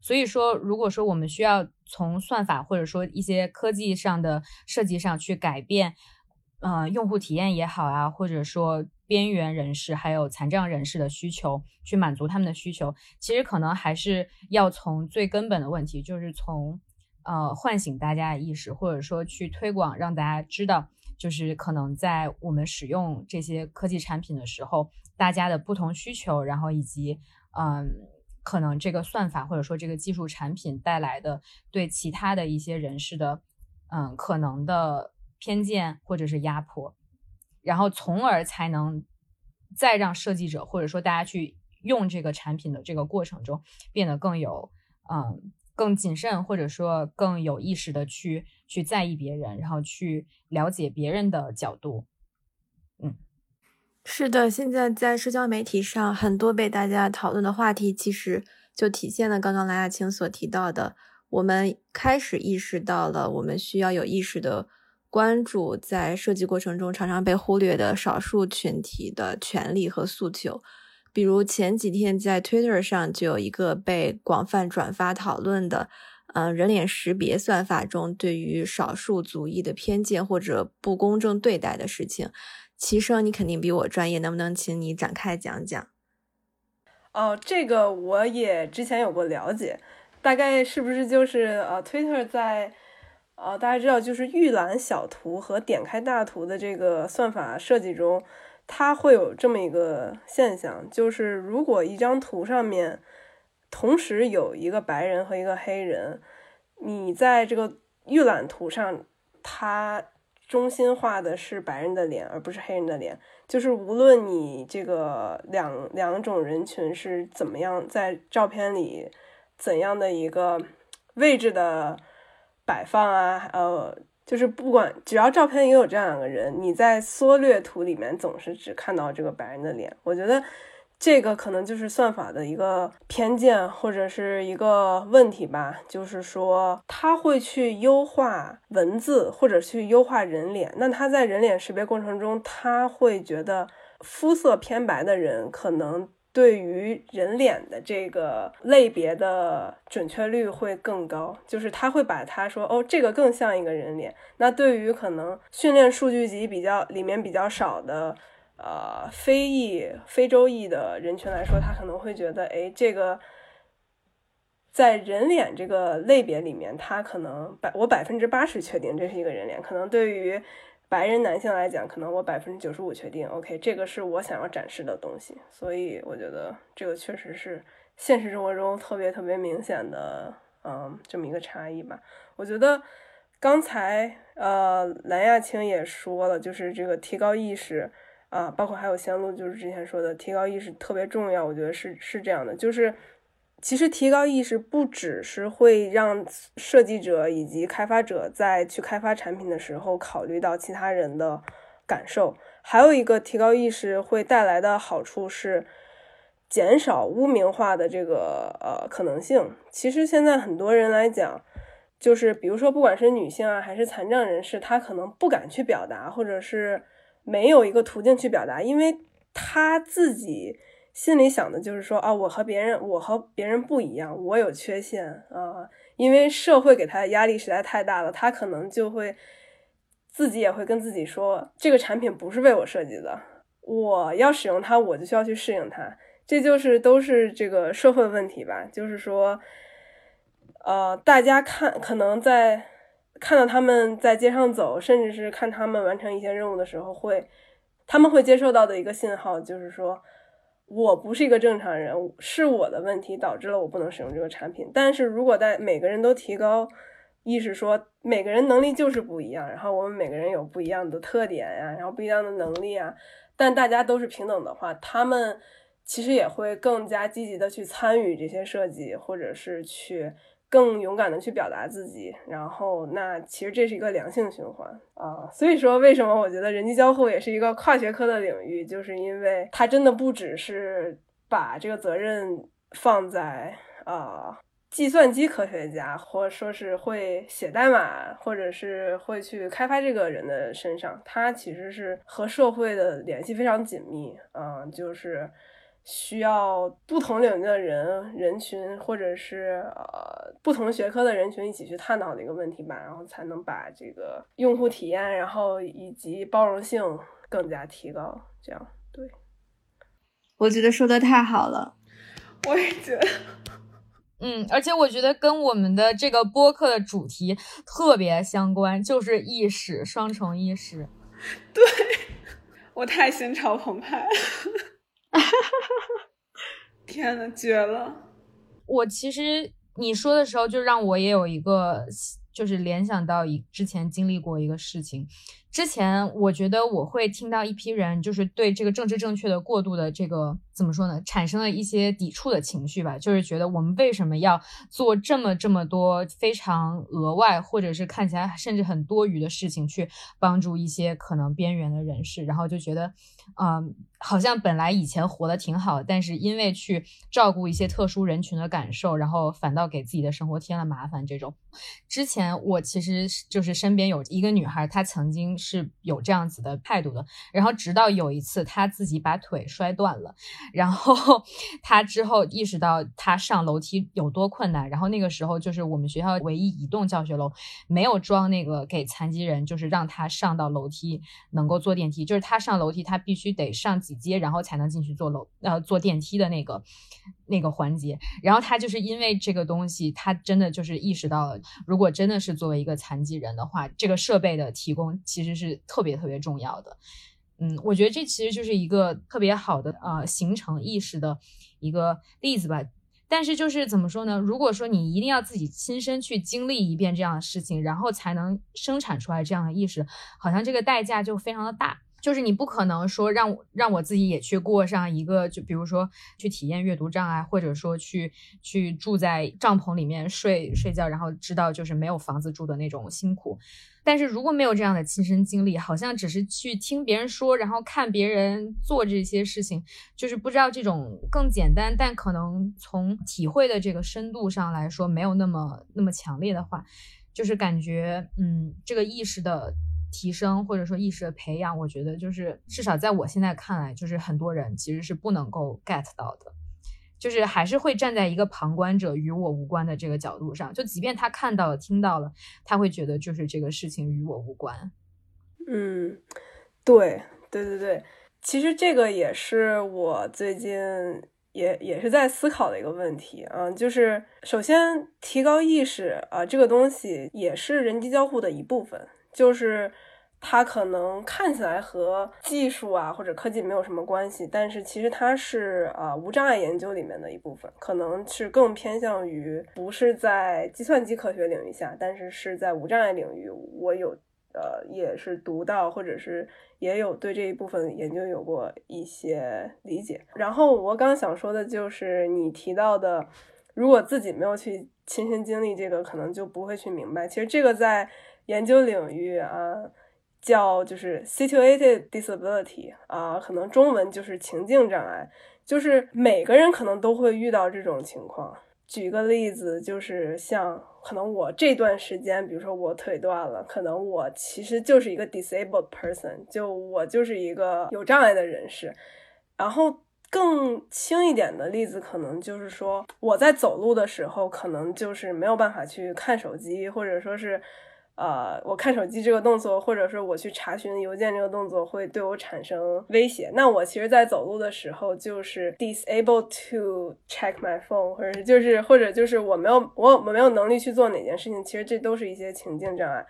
C: 所以说，如果说我们需要从算法或者说一些科技上的设计上去改变，嗯，用户体验也好啊，或者说。边缘人士还有残障人士的需求，去满足他们的需求，其实可能还是要从最根本的问题，就是从呃唤醒大家的意识，或者说去推广，让大家知道，就是可能在我们使用这些科技产品的时候，大家的不同需求，然后以及嗯，可能这个算法或者说这个技术产品带来的对其他的一些人士的嗯可能的偏见或者是压迫。然后，从而才能再让设计者或者说大家去用这个产品的这个过程中，变得更有嗯更谨慎，或者说更有意识的去去在意别人，然后去了解别人的角度。嗯，
D: 是的，现在在社交媒体上，很多被大家讨论的话题，其实就体现了刚刚蓝亚青所提到的，我们开始意识到了，我们需要有意识的。关注在设计过程中常常被忽略的少数群体的权利和诉求，比如前几天在 Twitter 上就有一个被广泛转发讨论的，嗯，人脸识别算法中对于少数族裔的偏见或者不公正对待的事情。齐生，你肯定比我专业，能不能请你展开讲讲？
A: 哦，这个我也之前有过了解，大概是不是就是呃，Twitter 在。呃，大家知道，就是预览小图和点开大图的这个算法设计中，它会有这么一个现象，就是如果一张图上面同时有一个白人和一个黑人，你在这个预览图上，它中心化的是白人的脸，而不是黑人的脸。就是无论你这个两两种人群是怎么样在照片里怎样的一个位置的。摆放啊，呃，就是不管只要照片也有这样两个人，你在缩略图里面总是只看到这个白人的脸。我觉得这个可能就是算法的一个偏见或者是一个问题吧，就是说他会去优化文字或者去优化人脸，那他在人脸识别过程中，他会觉得肤色偏白的人可能。对于人脸的这个类别的准确率会更高，就是他会把它说哦，这个更像一个人脸。那对于可能训练数据集比较里面比较少的呃非裔、非洲裔的人群来说，他可能会觉得，哎，这个在人脸这个类别里面，他可能百我百分之八十确定这是一个人脸，可能对于白人男性来讲，可能我百分之九十五确定，OK，这个是我想要展示的东西，所以我觉得这个确实是现实生活中特别特别明显的，嗯，这么一个差异吧。我觉得刚才呃蓝亚青也说了，就是这个提高意识啊，包括还有仙露就是之前说的提高意识特别重要，我觉得是是这样的，就是其实提高意识不只是会让设计者以及开发者在去开发产品的时候考虑到其他人的感受，还有一个提高意识会带来的好处是减少污名化的这个呃可能性。其实现在很多人来讲。就是比如说，不管是女性啊，还是残障人士，她可能不敢去表达，或者是没有一个途径去表达，因为他自己心里想的就是说，啊，我和别人，我和别人不一样，我有缺陷啊，因为社会给他的压力实在太大了，他可能就会自己也会跟自己说，这个产品不是为我设计的，我要使用它，我就需要去适应它，这就是都是这个社会问题吧，就是说。呃，大家看，可能在看到他们在街上走，甚至是看他们完成一些任务的时候，会他们会接受到的一个信号，就是说我不是一个正常人，是我的问题导致了我不能使用这个产品。但是如果在每个人都提高意识，说每个人能力就是不一样，然后我们每个人有不一样的特点呀，然后不一样的能力啊，但大家都是平等的话，他们其实也会更加积极的去参与这些设计，或者是去。更勇敢的去表达自己，然后那其实这是一个良性循环啊。所以说，为什么我觉得人机交互也是一个跨学科的领域，就是因为它真的不只是把这个责任放在啊计算机科学家，或者说是会写代码，或者是会去开发这个人的身上，它其实是和社会的联系非常紧密啊，就是。需要不同领域的人人群，或者是呃不同学科的人群一起去探讨的一个问题吧，然后才能把这个用户体验，然后以及包容性更加提高。这样对，
D: 我觉得说的太好了，
B: 我也觉得，
C: 嗯，而且我觉得跟我们的这个播客的主题特别相关，就是意识双重意识。
B: 对我太心潮澎湃。哈哈哈！天呐，绝了！
C: 我其实你说的时候，就让我也有一个，就是联想到一之前经历过一个事情。之前我觉得我会听到一批人，就是对这个政治正确的过度的这个怎么说呢，产生了一些抵触的情绪吧，就是觉得我们为什么要做这么这么多非常额外，或者是看起来甚至很多余的事情，去帮助一些可能边缘的人士，然后就觉得，嗯。好像本来以前活得挺好，但是因为去照顾一些特殊人群的感受，然后反倒给自己的生活添了麻烦。这种，之前我其实就是身边有一个女孩，她曾经是有这样子的态度的。然后直到有一次，他自己把腿摔断了，然后 他之后意识到他上楼梯有多困难。然后那个时候就是我们学校唯一一栋教学楼没有装那个给残疾人，就是让他上到楼梯能够坐电梯，就是他上楼梯他必须得上几。阶，然后才能进去坐楼呃坐电梯的那个那个环节。然后他就是因为这个东西，他真的就是意识到了，如果真的是作为一个残疾人的话，这个设备的提供其实是特别特别重要的。嗯，我觉得这其实就是一个特别好的呃形成意识的一个例子吧。但是就是怎么说呢？如果说你一定要自己亲身去经历一遍这样的事情，然后才能生产出来这样的意识，好像这个代价就非常的大。就是你不可能说让我让我自己也去过上一个，就比如说去体验阅读障碍，或者说去去住在帐篷里面睡睡觉，然后知道就是没有房子住的那种辛苦。但是如果没有这样的亲身经历，好像只是去听别人说，然后看别人做这些事情，就是不知道这种更简单，但可能从体会的这个深度上来说没有那么那么强烈的话，就是感觉嗯，这个意识的。提升或者说意识的培养，我觉得就是至少在我现在看来，就是很多人其实是不能够 get 到的，就是还是会站在一个旁观者与我无关的这个角度上，就即便他看到了、听到了，他会觉得就是这个事情与我无关。
A: 嗯，对对对对，其实这个也是我最近也也是在思考的一个问题啊，就是首先提高意识啊，这个东西也是人机交互的一部分，就是它可能看起来和技术啊或者科技没有什么关系，但是其实它是啊无障碍研究里面的一部分，可能是更偏向于不是在计算机科学领域下，但是是在无障碍领域，我有。呃，也是读到，或者是也有对这一部分研究有过一些理解。然后我刚想说的就是你提到的，如果自己没有去亲身经历这个，可能就不会去明白。其实这个在研究领域啊，叫就是 situated disability 啊，可能中文就是情境障碍，就是每个人可能都会遇到这种情况。举个例子，就是像可能我这段时间，比如说我腿断了，可能我其实就是一个 disabled person，就我就是一个有障碍的人士。然后更轻一点的例子，可能就是说我在走路的时候，可能就是没有办法去看手机，或者说是。呃，我看手机这个动作，或者说我去查询邮件这个动作，会对我产生威胁。那我其实，在走路的时候，就是 disable to check my phone，或者是就是，或者就是我没有我我没有能力去做哪件事情。其实这都是一些情境障碍。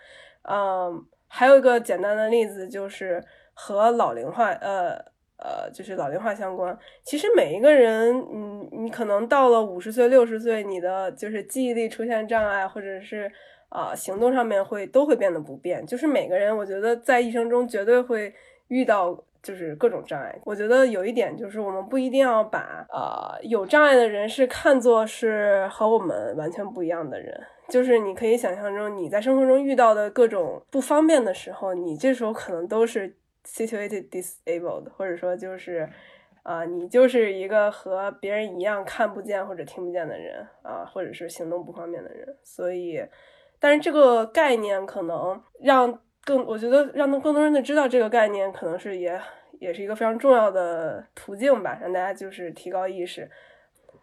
A: 嗯，还有一个简单的例子，就是和老龄化，呃呃，就是老龄化相关。其实每一个人，嗯，你可能到了五十岁、六十岁，你的就是记忆力出现障碍，或者是。啊，行动上面会都会变得不便，就是每个人，我觉得在一生中绝对会遇到，就是各种障碍。我觉得有一点就是，我们不一定要把呃有障碍的人是看作是和我们完全不一样的人。就是你可以想象中你在生活中遇到的各种不方便的时候，你这时候可能都是 situated disabled，或者说就是啊，你就是一个和别人一样看不见或者听不见的人啊，或者是行动不方便的人，所以。但是这个概念可能让更，我觉得让更多人的知道这个概念，可能是也也是一个非常重要的途径吧，让大家就是提高意识。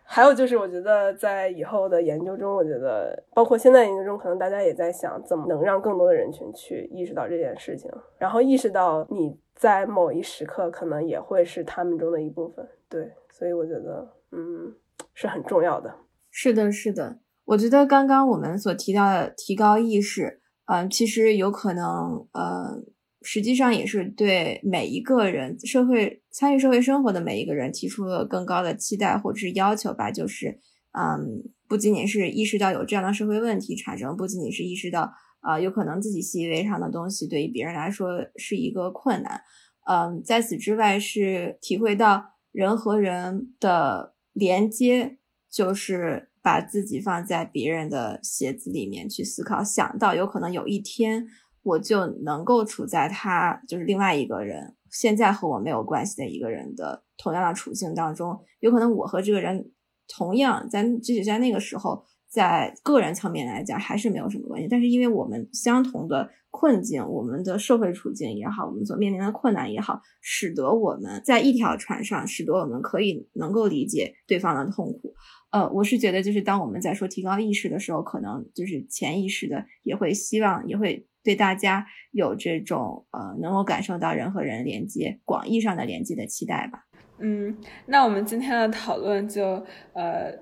A: 还有就是，我觉得在以后的研究中，我觉得包括现在研究中，可能大家也在想，怎么能让更多的人群去意识到这件事情，然后意识到你在某一时刻可能也会是他们中的一部分。对，所以我觉得，嗯，是很重要的。
D: 是的，是的。我觉得刚刚我们所提到的提高意识，嗯，其实有可能，呃，实际上也是对每一个人社会参与社会生活的每一个人提出了更高的期待或者是要求吧。就是，嗯，不仅仅是意识到有这样的社会问题产生，不仅仅是意识到，啊，有可能自己习以为常的东西对于别人来说是一个困难，嗯，在此之外是体会到人和人的连接，就是。把自己放在别人的鞋子里面去思考，想到有可能有一天我就能够处在他就是另外一个人现在和我没有关系的一个人的同样的处境当中，有可能我和这个人同样在即使在那个时候，在个人层面来讲还是没有什么关系，但是因为我们相同的困境，我们的社会处境也好，我们所面临的困难也好，使得我们在一条船上，使得我们可以能够理解对方的痛苦。呃，我是觉得，就是当我们在说提高意识的时候，可能就是潜意识的也会希望，也会对大家有这种呃，能够感受到人和人连接、广义上的连接的期待吧。
B: 嗯，那我们今天的讨论就呃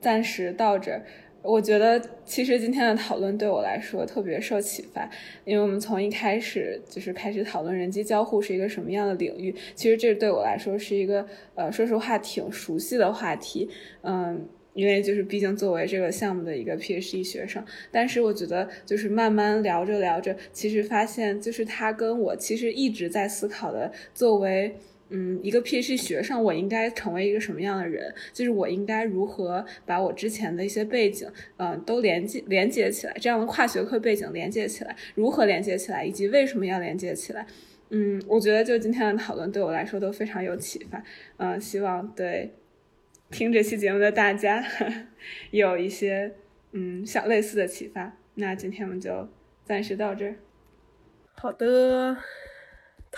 B: 暂时到这儿。我觉得其实今天的讨论对我来说特别受启发，因为我们从一开始就是开始讨论人机交互是一个什么样的领域。其实这对我来说是一个呃，说实话挺熟悉的话题，嗯。因为就是毕竟作为这个项目的一个 PhD 学生，但是我觉得就是慢慢聊着聊着，其实发现就是他跟我其实一直在思考的，作为嗯一个 P H 学生，我应该成为一个什么样的人？就是我应该如何把我之前的一些背景，嗯，都连接连接起来，这样的跨学科背景连接起来，如何连接起来，以及为什么要连接起来？嗯，我觉得就今天的讨论对我来说都非常有启发，嗯，希望对。听这期节目的大家 有一些嗯小类似的启发，那今天我们就暂时到这儿。
A: 好的，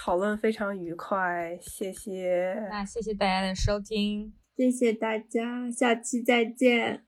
A: 讨论非常愉快，谢谢。
C: 那谢谢大家的收听，
D: 谢谢大家，下期再见。